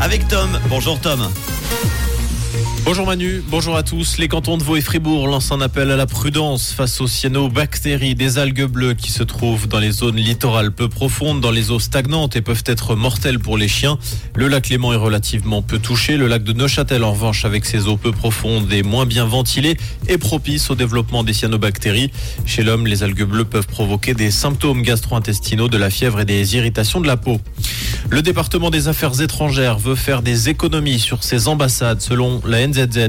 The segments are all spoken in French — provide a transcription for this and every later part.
avec Tom. Bonjour Tom. Bonjour Manu, bonjour à tous. Les cantons de Vaud et Fribourg lancent un appel à la prudence face aux cyanobactéries des algues bleues qui se trouvent dans les zones littorales peu profondes, dans les eaux stagnantes et peuvent être mortelles pour les chiens. Le lac Léman est relativement peu touché. Le lac de Neuchâtel, en revanche, avec ses eaux peu profondes et moins bien ventilées, est propice au développement des cyanobactéries. Chez l'homme, les algues bleues peuvent provoquer des symptômes gastro-intestinaux, de la fièvre et des irritations de la peau. Le département des affaires étrangères veut faire des économies sur ses ambassades. Selon la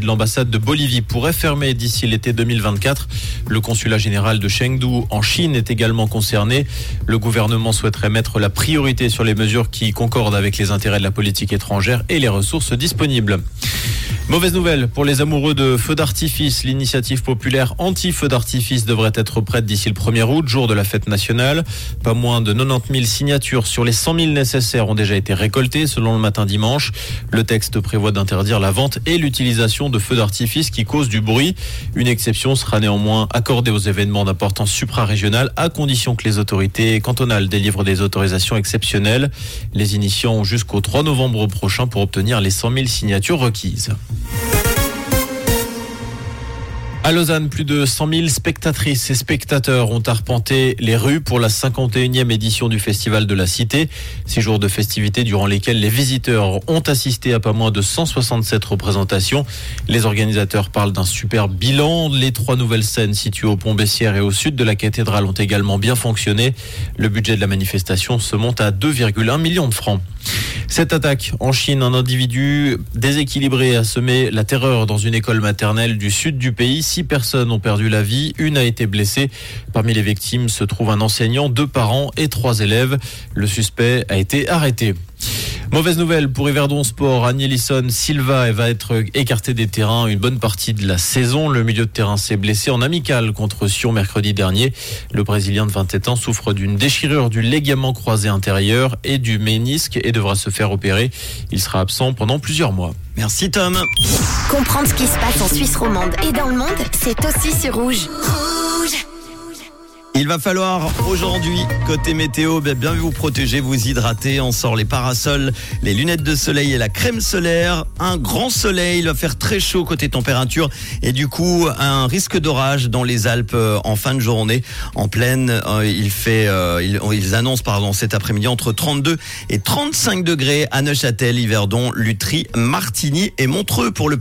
L'ambassade de Bolivie pourrait fermer d'ici l'été 2024. Le consulat général de Chengdu en Chine est également concerné. Le gouvernement souhaiterait mettre la priorité sur les mesures qui concordent avec les intérêts de la politique étrangère et les ressources disponibles. Mauvaise nouvelle pour les amoureux de feux d'artifice. L'initiative populaire anti-feux d'artifice devrait être prête d'ici le 1er août, jour de la fête nationale. Pas moins de 90 000 signatures sur les 100 000 nécessaires ont déjà été récoltées selon le matin dimanche. Le texte prévoit d'interdire la vente et l'utilisation de feux d'artifice qui causent du bruit. Une exception sera néanmoins accordée aux événements d'importance suprarégionale à condition que les autorités cantonales délivrent des autorisations exceptionnelles. Les initiants ont jusqu'au 3 novembre prochain pour obtenir les 100 000 signatures requises. bêtises. À Lausanne, plus de 100 000 spectatrices et spectateurs ont arpenté les rues pour la 51e édition du Festival de la Cité. Six jours de festivités durant lesquels les visiteurs ont assisté à pas moins de 167 représentations. Les organisateurs parlent d'un super bilan. Les trois nouvelles scènes situées au Pont Bessières et au sud de la cathédrale ont également bien fonctionné. Le budget de la manifestation se monte à 2,1 millions de francs. Cette attaque en Chine, un individu déséquilibré a semé la terreur dans une école maternelle du sud du pays. Six personnes ont perdu la vie, une a été blessée. Parmi les victimes se trouve un enseignant, deux parents et trois élèves. Le suspect a été arrêté. Mauvaise nouvelle pour Everdon Sport. Agnelison Silva va être écarté des terrains une bonne partie de la saison. Le milieu de terrain s'est blessé en amical contre Sion mercredi dernier. Le Brésilien de 27 ans souffre d'une déchirure du ligament croisé intérieur et du ménisque et devra se faire opérer. Il sera absent pendant plusieurs mois. Merci Tom. Comprendre ce qui se passe en Suisse romande et dans le monde, c'est aussi sur Rouge. Il va falloir aujourd'hui, côté météo, bien vous protéger, vous hydrater. On sort les parasols, les lunettes de soleil et la crème solaire. Un grand soleil, il va faire très chaud côté température et du coup un risque d'orage dans les Alpes euh, en fin de journée. En pleine, euh, il fait, euh, ils annoncent pardon cet après-midi entre 32 et 35 degrés à Neuchâtel, Yverdon, Lutry, Martigny et Montreux pour le